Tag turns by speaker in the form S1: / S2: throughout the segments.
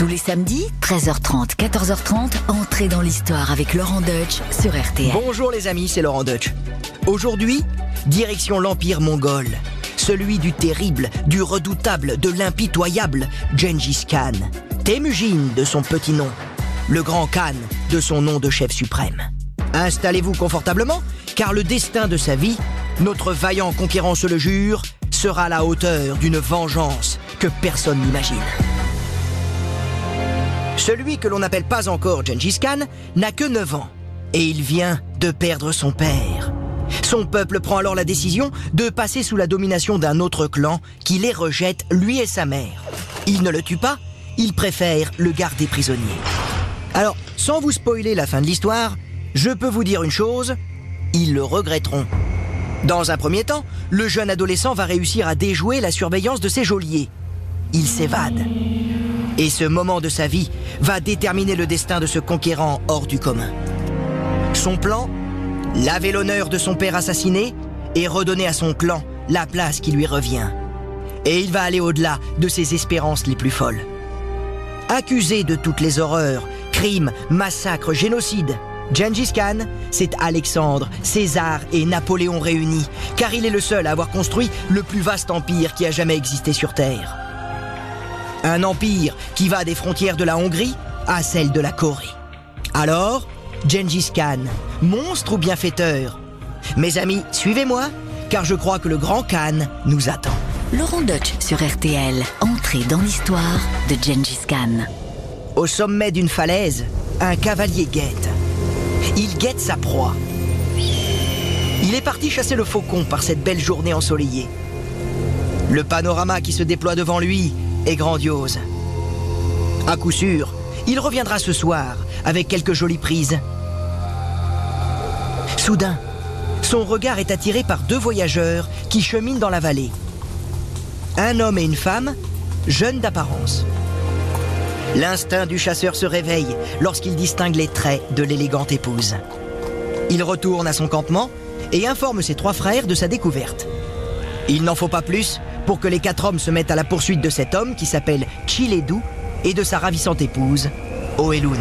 S1: Tous les samedis, 13h30, 14h30, entrez dans l'histoire avec Laurent Deutsch sur RTL.
S2: Bonjour les amis, c'est Laurent Deutsch. Aujourd'hui, direction l'Empire mongol. Celui du terrible, du redoutable, de l'impitoyable Gengis Khan. Temujin de son petit nom. Le grand Khan de son nom de chef suprême. Installez-vous confortablement, car le destin de sa vie, notre vaillant conquérant se le jure, sera à la hauteur d'une vengeance que personne n'imagine. Celui que l'on n'appelle pas encore Gengis Khan n'a que 9 ans et il vient de perdre son père. Son peuple prend alors la décision de passer sous la domination d'un autre clan qui les rejette, lui et sa mère. Il ne le tue pas, il préfère le garder prisonnier. Alors, sans vous spoiler la fin de l'histoire, je peux vous dire une chose, ils le regretteront. Dans un premier temps, le jeune adolescent va réussir à déjouer la surveillance de ses geôliers. Il s'évade. Et ce moment de sa vie va déterminer le destin de ce conquérant hors du commun. Son plan Laver l'honneur de son père assassiné et redonner à son clan la place qui lui revient. Et il va aller au-delà de ses espérances les plus folles. Accusé de toutes les horreurs, crimes, massacres, génocides, Gengis Khan, c'est Alexandre, César et Napoléon réunis, car il est le seul à avoir construit le plus vaste empire qui a jamais existé sur Terre. Un empire qui va des frontières de la Hongrie à celles de la Corée. Alors, Gengis Khan, monstre ou bienfaiteur? Mes amis, suivez-moi, car je crois que le grand Khan nous attend.
S1: Laurent Deutsch sur RTL. Entrez dans l'histoire de Gengis Khan.
S2: Au sommet d'une falaise, un cavalier guette. Il guette sa proie. Il est parti chasser le faucon par cette belle journée ensoleillée. Le panorama qui se déploie devant lui est grandiose. À coup sûr, il reviendra ce soir avec quelques jolies prises. Soudain, son regard est attiré par deux voyageurs qui cheminent dans la vallée. Un homme et une femme, jeunes d'apparence. L'instinct du chasseur se réveille lorsqu'il distingue les traits de l'élégante épouse. Il retourne à son campement et informe ses trois frères de sa découverte. Il n'en faut pas plus pour que les quatre hommes se mettent à la poursuite de cet homme qui s'appelle Chiledu et de sa ravissante épouse, Oelun.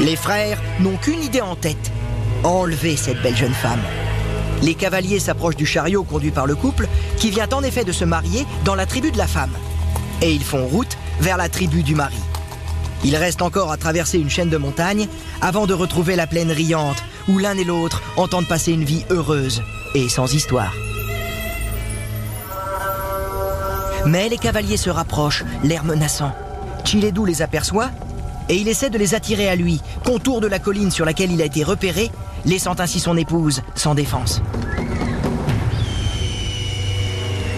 S2: Les frères n'ont qu'une idée en tête enlever cette belle jeune femme. Les cavaliers s'approchent du chariot conduit par le couple qui vient en effet de se marier dans la tribu de la femme. Et ils font route vers la tribu du mari. Il reste encore à traverser une chaîne de montagnes avant de retrouver la plaine riante où l'un et l'autre entendent passer une vie heureuse et sans histoire. Mais les cavaliers se rapprochent, l'air menaçant. Chiledou les aperçoit et il essaie de les attirer à lui, contour de la colline sur laquelle il a été repéré, laissant ainsi son épouse sans défense.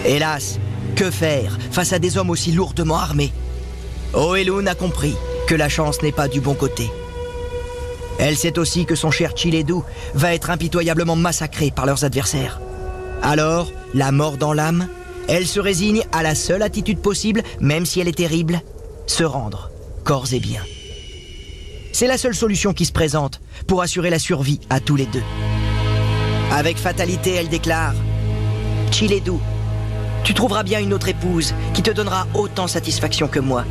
S2: Hélas, que faire face à des hommes aussi lourdement armés? Oelun a compris que la chance n'est pas du bon côté. Elle sait aussi que son cher Chiledou va être impitoyablement massacré par leurs adversaires. Alors, la mort dans l'âme, elle se résigne à la seule attitude possible, même si elle est terrible, se rendre, corps et biens. C'est la seule solution qui se présente pour assurer la survie à tous les deux. Avec fatalité, elle déclare Chiledou, tu trouveras bien une autre épouse qui te donnera autant satisfaction que moi.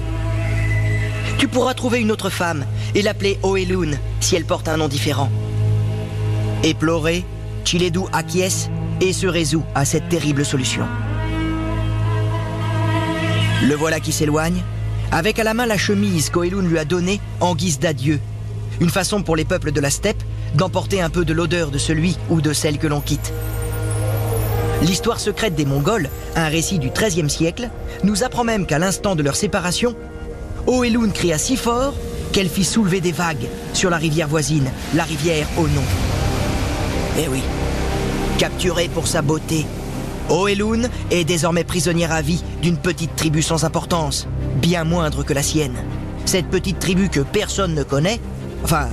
S2: Tu pourras trouver une autre femme et l'appeler Oelun si elle porte un nom différent. Éploré, Chiledou acquiesce et se résout à cette terrible solution. Le voilà qui s'éloigne, avec à la main la chemise qu'Oelun lui a donnée en guise d'adieu. Une façon pour les peuples de la steppe d'emporter un peu de l'odeur de celui ou de celle que l'on quitte. L'histoire secrète des Mongols, un récit du XIIIe siècle, nous apprend même qu'à l'instant de leur séparation, Oelun cria si fort qu'elle fit soulever des vagues sur la rivière voisine, la rivière au. Eh oui, capturée pour sa beauté, Oelun est désormais prisonnière à vie d'une petite tribu sans importance, bien moindre que la sienne. Cette petite tribu que personne ne connaît, enfin,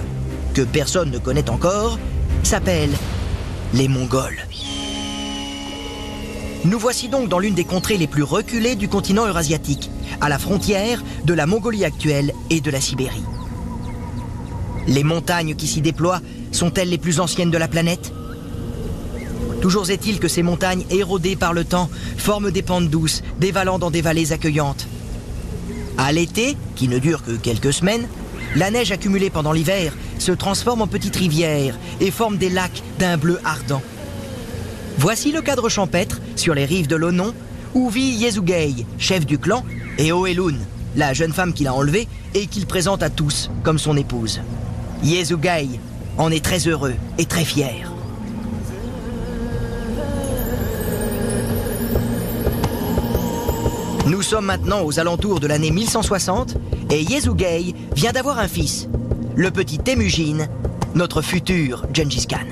S2: que personne ne connaît encore, s'appelle les Mongols. Nous voici donc dans l'une des contrées les plus reculées du continent eurasiatique, à la frontière de la Mongolie actuelle et de la Sibérie. Les montagnes qui s'y déploient sont-elles les plus anciennes de la planète? Toujours est-il que ces montagnes érodées par le temps forment des pentes douces, dévalant dans des vallées accueillantes. À l'été, qui ne dure que quelques semaines, la neige accumulée pendant l'hiver se transforme en petites rivières et forme des lacs d'un bleu ardent. Voici le cadre champêtre sur les rives de l'Onon où vit Yezugei, chef du clan, et Oelun, la jeune femme qu'il a enlevée et qu'il présente à tous comme son épouse. Yezugei en est très heureux et très fier. Nous sommes maintenant aux alentours de l'année 1160 et Yezugei vient d'avoir un fils, le petit Temujin, notre futur Gengis Khan.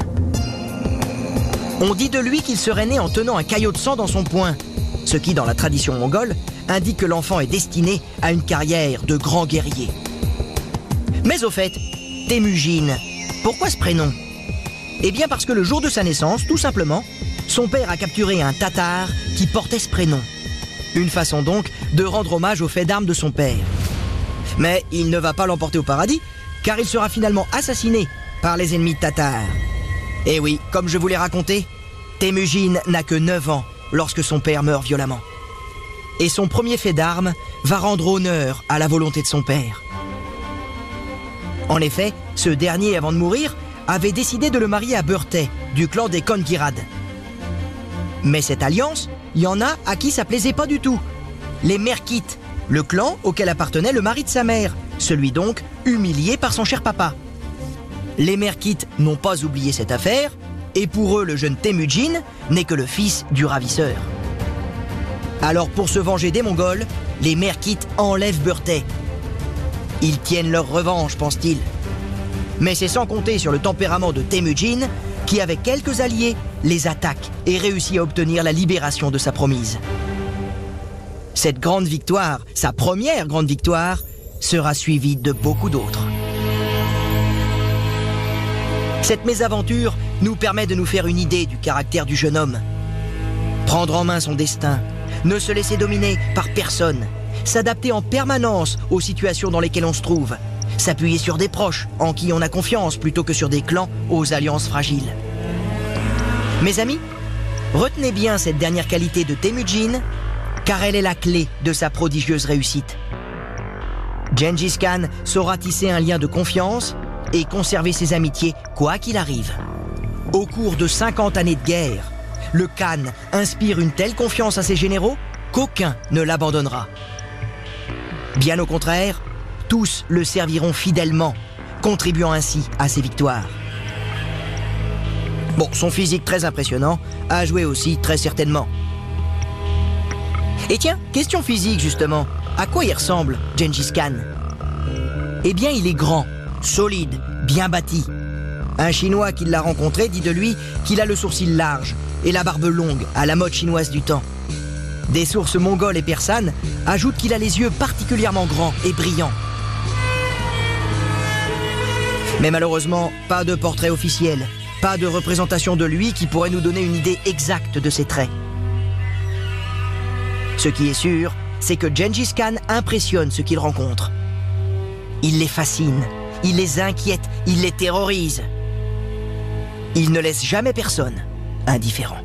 S2: On dit de lui qu'il serait né en tenant un caillot de sang dans son poing, ce qui, dans la tradition mongole, indique que l'enfant est destiné à une carrière de grand guerrier. Mais au fait, Temujin, pourquoi ce prénom? Eh bien parce que le jour de sa naissance, tout simplement, son père a capturé un tatar qui portait ce prénom. Une façon donc de rendre hommage au fait d'armes de son père. Mais il ne va pas l'emporter au paradis, car il sera finalement assassiné par les ennemis tatars. Et oui, comme je vous l'ai raconté, Temujin n'a que 9 ans lorsque son père meurt violemment. Et son premier fait d'armes va rendre honneur à la volonté de son père. En effet, ce dernier, avant de mourir, avait décidé de le marier à Burtay, du clan des Kongirad. Mais cette alliance, il y en a à qui ça plaisait pas du tout. Les Merkites, le clan auquel appartenait le mari de sa mère, celui donc humilié par son cher papa. Les Merkites n'ont pas oublié cette affaire, et pour eux le jeune Temujin n'est que le fils du ravisseur. Alors pour se venger des Mongols, les Merkites enlèvent Burtay. Ils tiennent leur revanche, pense-t-il. Mais c'est sans compter sur le tempérament de Temujin, qui avec quelques alliés les attaque et réussit à obtenir la libération de sa promise. Cette grande victoire, sa première grande victoire, sera suivie de beaucoup d'autres. Cette mésaventure nous permet de nous faire une idée du caractère du jeune homme. Prendre en main son destin, ne se laisser dominer par personne, s'adapter en permanence aux situations dans lesquelles on se trouve, s'appuyer sur des proches en qui on a confiance plutôt que sur des clans aux alliances fragiles. Mes amis, retenez bien cette dernière qualité de Temujin, car elle est la clé de sa prodigieuse réussite. Gengis Khan saura tisser un lien de confiance et conserver ses amitiés quoi qu'il arrive. Au cours de 50 années de guerre, le Khan inspire une telle confiance à ses généraux qu'aucun ne l'abandonnera. Bien au contraire, tous le serviront fidèlement, contribuant ainsi à ses victoires. Bon, son physique très impressionnant a joué aussi très certainement. Et tiens, question physique justement. À quoi il ressemble, Gengis Khan? Eh bien, il est grand, solide, bien bâti. Un Chinois qui l'a rencontré dit de lui qu'il a le sourcil large et la barbe longue, à la mode chinoise du temps. Des sources mongoles et persanes ajoutent qu'il a les yeux particulièrement grands et brillants. Mais malheureusement, pas de portrait officiel, pas de représentation de lui qui pourrait nous donner une idée exacte de ses traits. Ce qui est sûr, c'est que Gengis Khan impressionne ceux qu'il rencontre. Il les fascine, il les inquiète, il les terrorise. Il ne laisse jamais personne indifférent.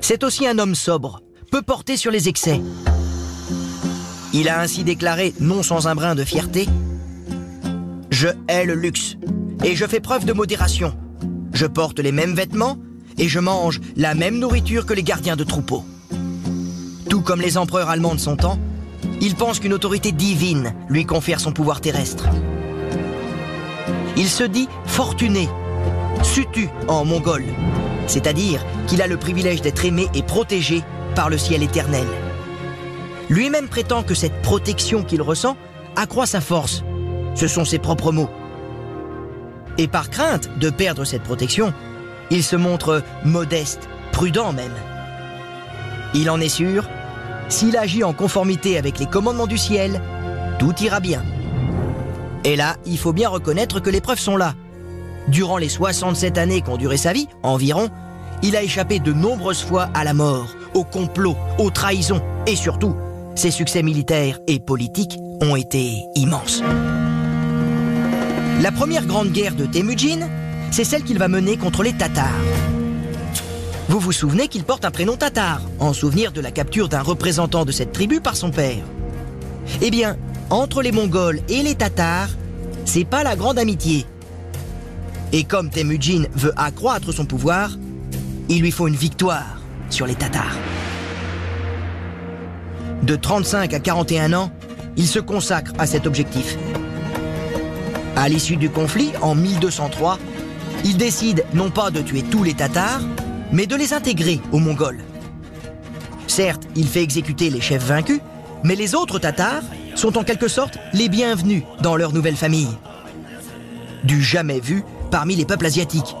S2: C'est aussi un homme sobre, peu porté sur les excès. Il a ainsi déclaré, non sans un brin de fierté, Je hais le luxe, et je fais preuve de modération. Je porte les mêmes vêtements, et je mange la même nourriture que les gardiens de troupeaux. Tout comme les empereurs allemands de son temps, il pense qu'une autorité divine lui confère son pouvoir terrestre. Il se dit fortuné, sutu en mongol, c'est-à-dire qu'il a le privilège d'être aimé et protégé par le ciel éternel. Lui-même prétend que cette protection qu'il ressent accroît sa force. Ce sont ses propres mots. Et par crainte de perdre cette protection, il se montre modeste, prudent même. Il en est sûr, s'il agit en conformité avec les commandements du ciel, tout ira bien. Et là, il faut bien reconnaître que les preuves sont là. Durant les 67 années qu'ont duré sa vie, environ, il a échappé de nombreuses fois à la mort, au complot, aux trahisons et surtout, ses succès militaires et politiques ont été immenses. La première grande guerre de Temujin, c'est celle qu'il va mener contre les Tatars. Vous vous souvenez qu'il porte un prénom tatar, en souvenir de la capture d'un représentant de cette tribu par son père. Eh bien, entre les Mongols et les Tatars, c'est pas la grande amitié. Et comme Temujin veut accroître son pouvoir, il lui faut une victoire sur les Tatars. De 35 à 41 ans, il se consacre à cet objectif. À l'issue du conflit, en 1203, il décide non pas de tuer tous les Tatars, mais de les intégrer aux Mongols. Certes, il fait exécuter les chefs vaincus, mais les autres Tatars sont en quelque sorte les bienvenus dans leur nouvelle famille. Du jamais vu parmi les peuples asiatiques.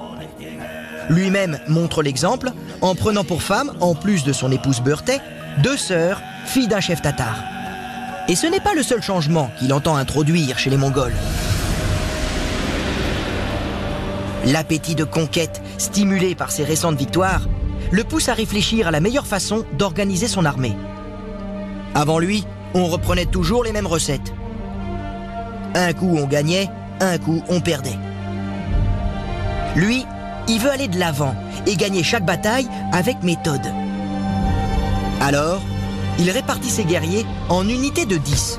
S2: Lui-même montre l'exemple en prenant pour femme, en plus de son épouse Beurtet, deux sœurs, filles d'un chef tatar. Et ce n'est pas le seul changement qu'il entend introduire chez les Mongols. L'appétit de conquête, stimulé par ses récentes victoires, le pousse à réfléchir à la meilleure façon d'organiser son armée. Avant lui, on reprenait toujours les mêmes recettes. Un coup on gagnait, un coup on perdait. Lui, il veut aller de l'avant et gagner chaque bataille avec méthode. Alors, il répartit ses guerriers en unités de 10.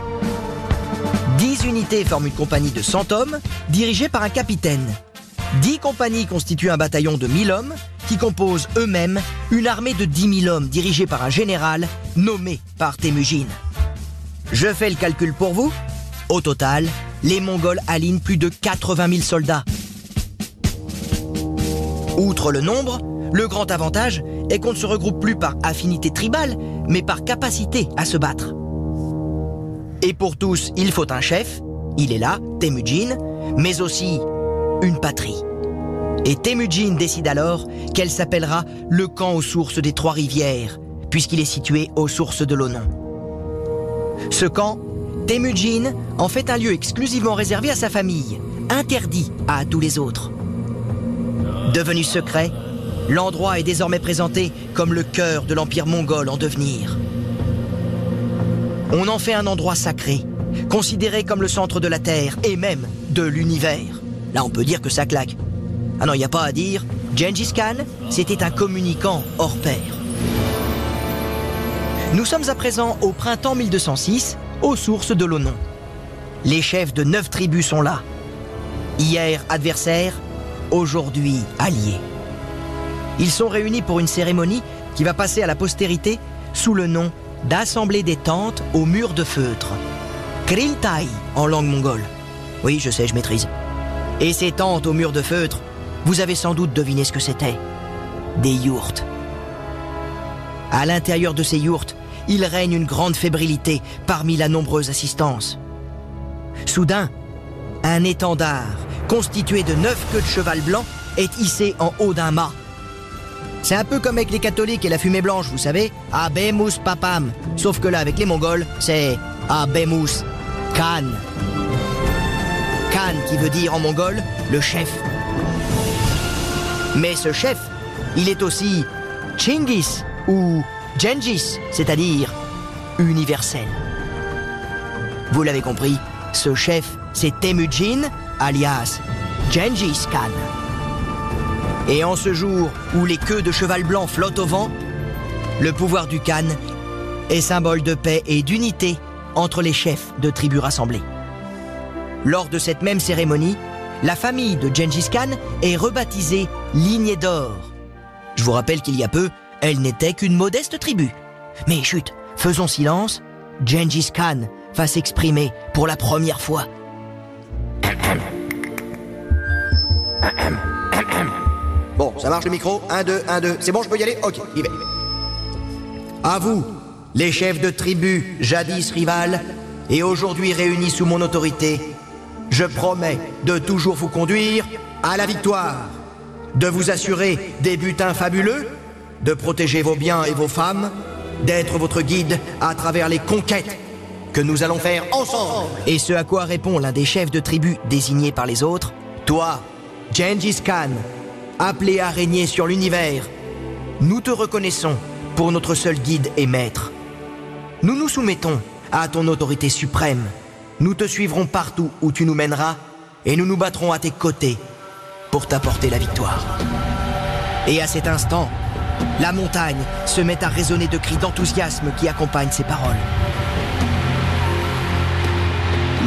S2: 10 unités forment une compagnie de 100 hommes, dirigée par un capitaine. 10 compagnies constituent un bataillon de 1000 hommes, qui composent eux-mêmes une armée de 10 000 hommes dirigée par un général nommé par Temujin. Je fais le calcul pour vous. Au total, les Mongols alignent plus de 80 000 soldats. Outre le nombre, le grand avantage est qu'on ne se regroupe plus par affinité tribale, mais par capacité à se battre. Et pour tous, il faut un chef, il est là, Temujin, mais aussi une patrie. Et Temujin décide alors qu'elle s'appellera le camp aux sources des trois rivières, puisqu'il est situé aux sources de l'Onon. Ce camp, Temujin en fait un lieu exclusivement réservé à sa famille, interdit à tous les autres. Devenu secret, l'endroit est désormais présenté comme le cœur de l'empire mongol en devenir. On en fait un endroit sacré, considéré comme le centre de la Terre et même de l'univers. Là, on peut dire que ça claque. Ah non, il n'y a pas à dire, Gengis Khan, c'était un communicant hors pair. Nous sommes à présent au printemps 1206, aux sources de l'Onon. Les chefs de neuf tribus sont là. Hier adversaires, aujourd'hui alliés. Ils sont réunis pour une cérémonie qui va passer à la postérité sous le nom d'Assemblée des tentes au mur de feutre. Kriltai en langue mongole. Oui, je sais, je maîtrise. Et ces tentes au mur de feutre, vous avez sans doute deviné ce que c'était. Des yourtes. À l'intérieur de ces yourtes, il règne une grande fébrilité parmi la nombreuse assistance. Soudain, un étendard constitué de neuf queues de cheval blanc est hissé en haut d'un mât. C'est un peu comme avec les catholiques et la fumée blanche, vous savez Abemus papam. Sauf que là, avec les mongols, c'est Abemus Khan. Khan qui veut dire en mongol le chef. Mais ce chef, il est aussi Chingis ou Gengis, c'est-à-dire universel. Vous l'avez compris, ce chef, c'est Temujin, alias Gengis Khan. Et en ce jour où les queues de cheval blanc flottent au vent, le pouvoir du Khan est symbole de paix et d'unité entre les chefs de tribus rassemblés. Lors de cette même cérémonie, la famille de Gengis Khan est rebaptisée Lignée d'Or. Je vous rappelle qu'il y a peu, elle n'était qu'une modeste tribu. Mais chut, faisons silence, Gengis Khan va s'exprimer pour la première fois. Bon, ça marche le micro 1, 2, 1, 2. C'est bon, je peux y aller? Ok, y vais. À vous, les chefs de tribus, jadis rivales, et aujourd'hui réunis sous mon autorité, je promets de toujours vous conduire à la victoire, de vous assurer des butins fabuleux, de protéger vos biens et vos femmes, d'être votre guide à travers les conquêtes que nous allons faire ensemble. Et ce à quoi répond l'un des chefs de tribu désignés par les autres, toi, Gengis Khan, appelé à régner sur l'univers, nous te reconnaissons pour notre seul guide et maître. Nous nous soumettons à ton autorité suprême. Nous te suivrons partout où tu nous mèneras et nous nous battrons à tes côtés pour t'apporter la victoire. Et à cet instant, La montagne se met à résonner de cris d'enthousiasme qui accompagnent ses paroles.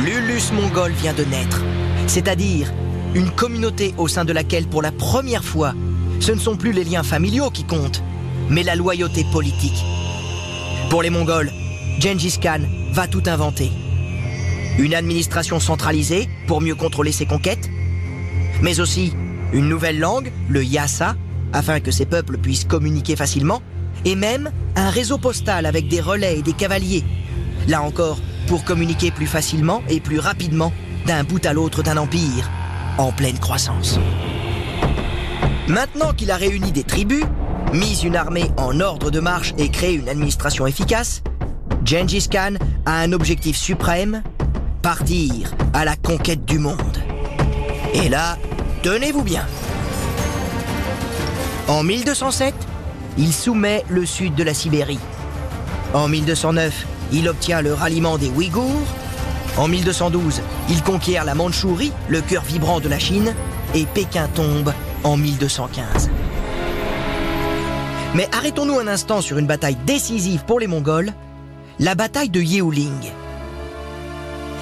S2: L'Ulus mongol vient de naître, c'est-à-dire une communauté au sein de laquelle, pour la première fois, ce ne sont plus les liens familiaux qui comptent, mais la loyauté politique. Pour les Mongols, Gengis Khan va tout inventer. Une administration centralisée pour mieux contrôler ses conquêtes, mais aussi une nouvelle langue, le Yasa, afin que ces peuples puissent communiquer facilement, et même un réseau postal avec des relais et des cavaliers. Là encore, pour communiquer plus facilement et plus rapidement d'un bout à l'autre d'un empire en pleine croissance. Maintenant qu'il a réuni des tribus, mis une armée en ordre de marche et créé une administration efficace, Gengis Khan a un objectif suprême, partir à la conquête du monde. Et là, tenez-vous bien. En 1207, il soumet le sud de la Sibérie. En 1209, il obtient le ralliement des Ouïghours. En 1212, il conquiert la Mandchourie, le cœur vibrant de la Chine, et Pékin tombe en 1215. Mais arrêtons-nous un instant sur une bataille décisive pour les Mongols, la bataille de Yeouling.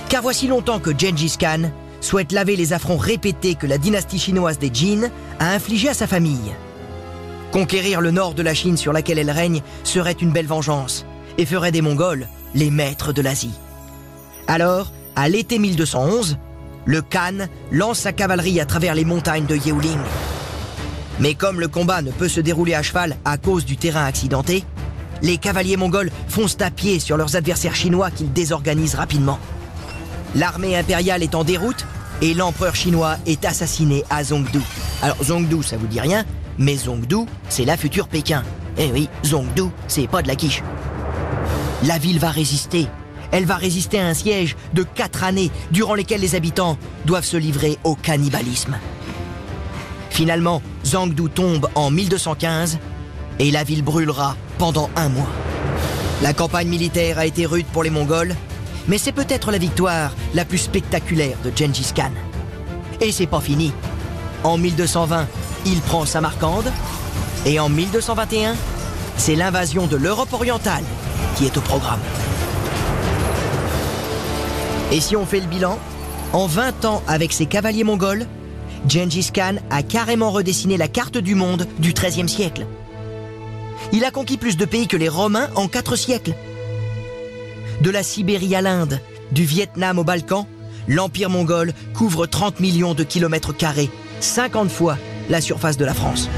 S2: Car voici longtemps que Gengis Khan souhaite laver les affronts répétés que la dynastie chinoise des Jin a infligés à sa famille. Conquérir le nord de la Chine sur laquelle elle règne serait une belle vengeance et ferait des Mongols les maîtres de l'Asie. Alors, à l'été 1211, le Khan lance sa cavalerie à travers les montagnes de Yeouling. Mais comme le combat ne peut se dérouler à cheval à cause du terrain accidenté, les cavaliers mongols foncent à pied sur leurs adversaires chinois qu'ils désorganisent rapidement. L'armée impériale est en déroute et l'empereur chinois est assassiné à Zhongdu. Alors Zhongdu, ça vous dit rien, mais Zhongdu, c'est la future Pékin. Eh oui, Zhongdu, c'est pas de la quiche. La ville va résister. Elle va résister à un siège de quatre années durant lesquelles les habitants doivent se livrer au cannibalisme. Finalement, Zhangdu tombe en 1215 et la ville brûlera pendant un mois. La campagne militaire a été rude pour les Mongols, mais c'est peut-être la victoire la plus spectaculaire de Gengis Khan. Et c'est pas fini. En 1220, il prend Samarcande et en 1221, c'est l'invasion de l'Europe orientale qui est au programme. Et si on fait le bilan, en 20 ans avec ses cavaliers mongols, Gengis Khan a carrément redessiné la carte du monde du XIIIe siècle. Il a conquis plus de pays que les Romains en 4 siècles. De la Sibérie à l'Inde, du Vietnam au Balkan, l'Empire mongol couvre 30 millions de kilomètres carrés, 50 fois la surface de la France.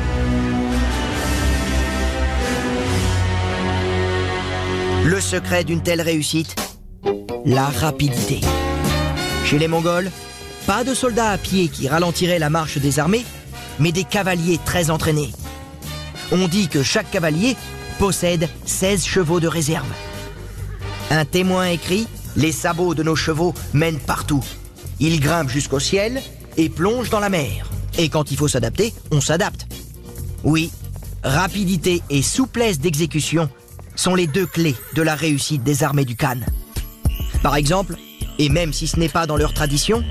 S2: Le secret d'une telle réussite La rapidité. Chez les Mongols, pas de soldats à pied qui ralentiraient la marche des armées, mais des cavaliers très entraînés. On dit que chaque cavalier possède 16 chevaux de réserve. Un témoin écrit Les sabots de nos chevaux mènent partout. Ils grimpent jusqu'au ciel et plongent dans la mer. Et quand il faut s'adapter, on s'adapte. Oui, rapidité et souplesse d'exécution sont les deux clés de la réussite des armées du Khan. Par exemple, et même si ce n'est pas dans leur tradition,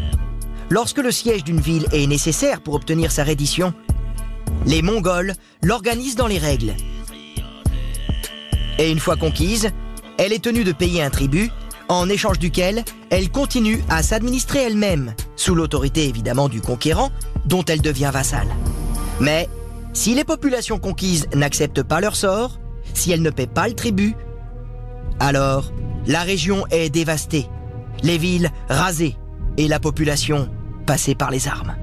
S2: lorsque le siège d'une ville est nécessaire pour obtenir sa reddition, les Mongols l'organisent dans les règles. Et une fois conquise, elle est tenue de payer un tribut, en échange duquel elle continue à s'administrer elle-même, sous l'autorité évidemment du conquérant, dont elle devient vassale. Mais si les populations conquises n'acceptent pas leur sort, si elles ne paient pas le tribut, alors la région est dévastée, les villes rasées et la population passée par les armes.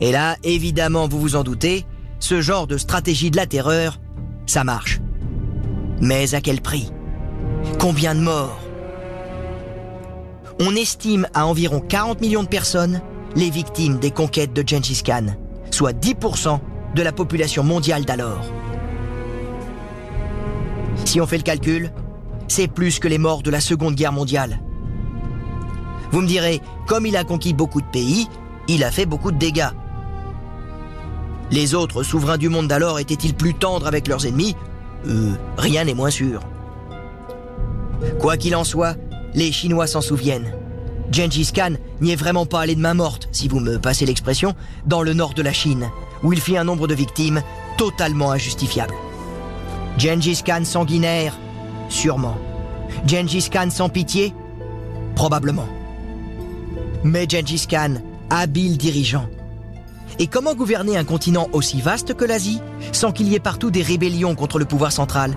S2: Et là, évidemment, vous vous en doutez, ce genre de stratégie de la terreur, ça marche. Mais à quel prix? Combien de morts? On estime à environ 40 millions de personnes les victimes des conquêtes de Gengis Khan, soit 10% de la population mondiale d'alors. Si on fait le calcul, c'est plus que les morts de la Seconde Guerre mondiale. Vous me direz, comme il a conquis beaucoup de pays, il a fait beaucoup de dégâts. Les autres souverains du monde d'alors étaient-ils plus tendres avec leurs ennemis euh, Rien n'est moins sûr. Quoi qu'il en soit, les Chinois s'en souviennent. Gengis Khan n'y est vraiment pas allé de main morte, si vous me passez l'expression, dans le nord de la Chine, où il fit un nombre de victimes totalement injustifiable. Gengis Khan sanguinaire Sûrement. Gengis Khan sans pitié Probablement. Mais Gengis Khan, habile dirigeant. Et comment gouverner un continent aussi vaste que l'Asie sans qu'il y ait partout des rébellions contre le pouvoir central?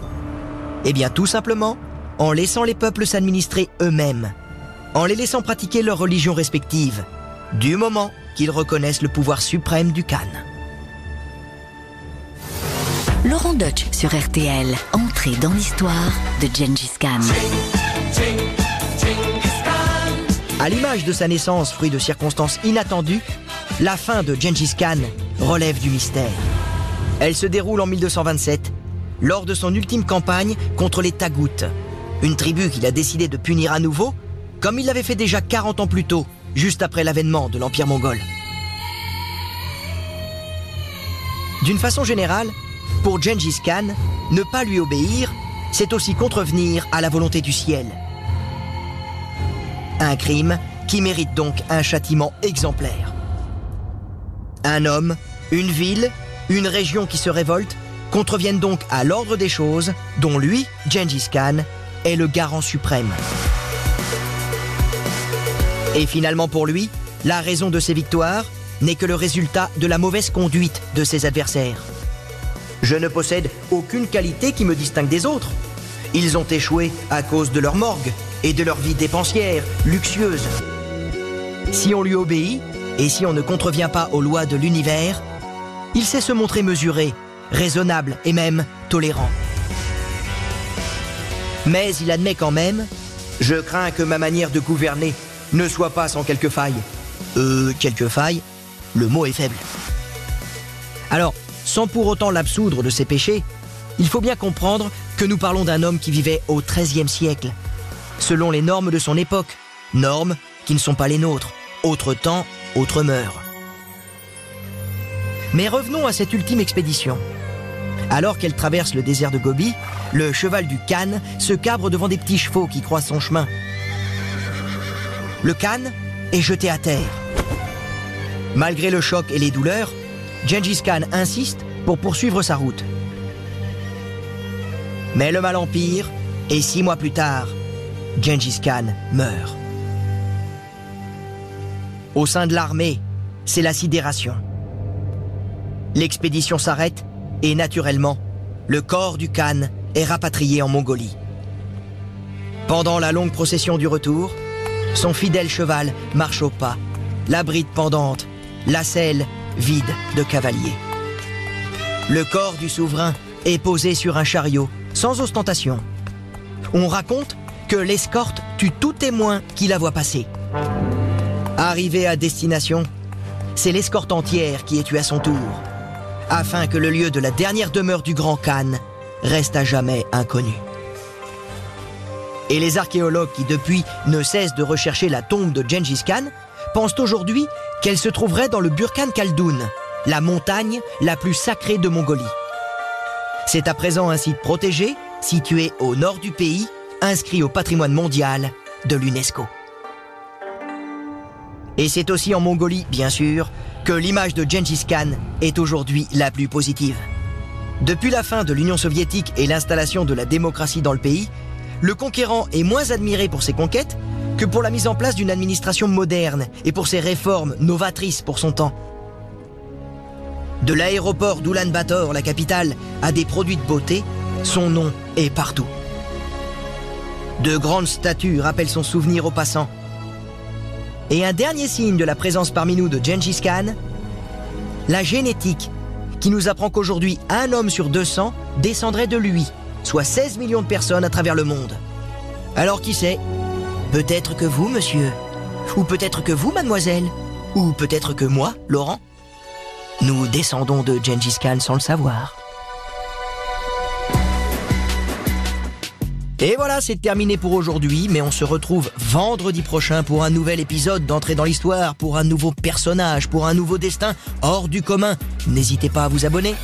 S2: Eh bien tout simplement en laissant les peuples s'administrer eux-mêmes, en les laissant pratiquer leur religion respective, du moment qu'ils reconnaissent le pouvoir suprême du Khan.
S1: Laurent Deutsch sur RTL, entrée dans l'histoire de Gengis Khan.
S2: À l'image de sa naissance, fruit de circonstances inattendues, la fin de Gengis Khan relève du mystère. Elle se déroule en 1227, lors de son ultime campagne contre les Tagoutes, une tribu qu'il a décidé de punir à nouveau, comme il l'avait fait déjà 40 ans plus tôt, juste après l'avènement de l'Empire mongol. D'une façon générale, pour Gengis Khan, ne pas lui obéir, c'est aussi contrevenir à la volonté du ciel. Un crime qui mérite donc un châtiment exemplaire. Un homme, une ville, une région qui se révolte contreviennent donc à l'ordre des choses dont lui, Gengis Khan, est le garant suprême. Et finalement pour lui, la raison de ses victoires n'est que le résultat de la mauvaise conduite de ses adversaires. Je ne possède aucune qualité qui me distingue des autres. Ils ont échoué à cause de leur morgue et de leur vie dépensière, luxueuse. Si on lui obéit, et si on ne contrevient pas aux lois de l'univers, il sait se montrer mesuré, raisonnable et même tolérant. Mais il admet quand même Je crains que ma manière de gouverner ne soit pas sans quelques failles. Euh, quelques failles Le mot est faible. Alors, sans pour autant l'absoudre de ses péchés, il faut bien comprendre que nous parlons d'un homme qui vivait au XIIIe siècle, selon les normes de son époque, normes qui ne sont pas les nôtres, autre temps, autre mœurs. Mais revenons à cette ultime expédition. Alors qu'elle traverse le désert de Gobi, le cheval du Khan se cabre devant des petits chevaux qui croisent son chemin. Le Khan est jeté à terre. Malgré le choc et les douleurs, Gengis Khan insiste pour poursuivre sa route. Mais le mal empire et six mois plus tard, Gengis Khan meurt. Au sein de l'armée, c'est la sidération. L'expédition s'arrête et naturellement, le corps du Khan est rapatrié en Mongolie. Pendant la longue procession du retour, son fidèle cheval marche au pas, la bride pendante, la selle vide de cavaliers. Le corps du souverain est posé sur un chariot, sans ostentation. On raconte que l'escorte tue tout témoin qui la voit passer. Arrivé à destination, c'est l'escorte entière qui est tuée à son tour afin que le lieu de la dernière demeure du grand Khan reste à jamais inconnu. Et les archéologues qui depuis ne cessent de rechercher la tombe de Gengis Khan pensent aujourd'hui qu'elle se trouverait dans le Burkhan Khaldoun, la montagne la plus sacrée de Mongolie. C'est à présent un site protégé, situé au nord du pays, inscrit au patrimoine mondial de l'UNESCO. Et c'est aussi en Mongolie, bien sûr, que l'image de Gengis Khan est aujourd'hui la plus positive. Depuis la fin de l'Union soviétique et l'installation de la démocratie dans le pays, le conquérant est moins admiré pour ses conquêtes que pour la mise en place d'une administration moderne et pour ses réformes novatrices pour son temps. De l'aéroport d'Ulan-Bator, la capitale, à des produits de beauté, son nom est partout. De grandes statues rappellent son souvenir aux passants. Et un dernier signe de la présence parmi nous de Gengis Khan, la génétique, qui nous apprend qu'aujourd'hui un homme sur 200 descendrait de lui, soit 16 millions de personnes à travers le monde. Alors qui sait Peut-être que vous, monsieur, ou peut-être que vous, mademoiselle, ou peut-être que moi, Laurent. Nous descendons de Gengis Khan sans le savoir. Et voilà, c'est terminé pour aujourd'hui, mais on se retrouve vendredi prochain pour un nouvel épisode d'entrée dans l'histoire, pour un nouveau personnage, pour un nouveau destin hors du commun. N'hésitez pas à vous abonner.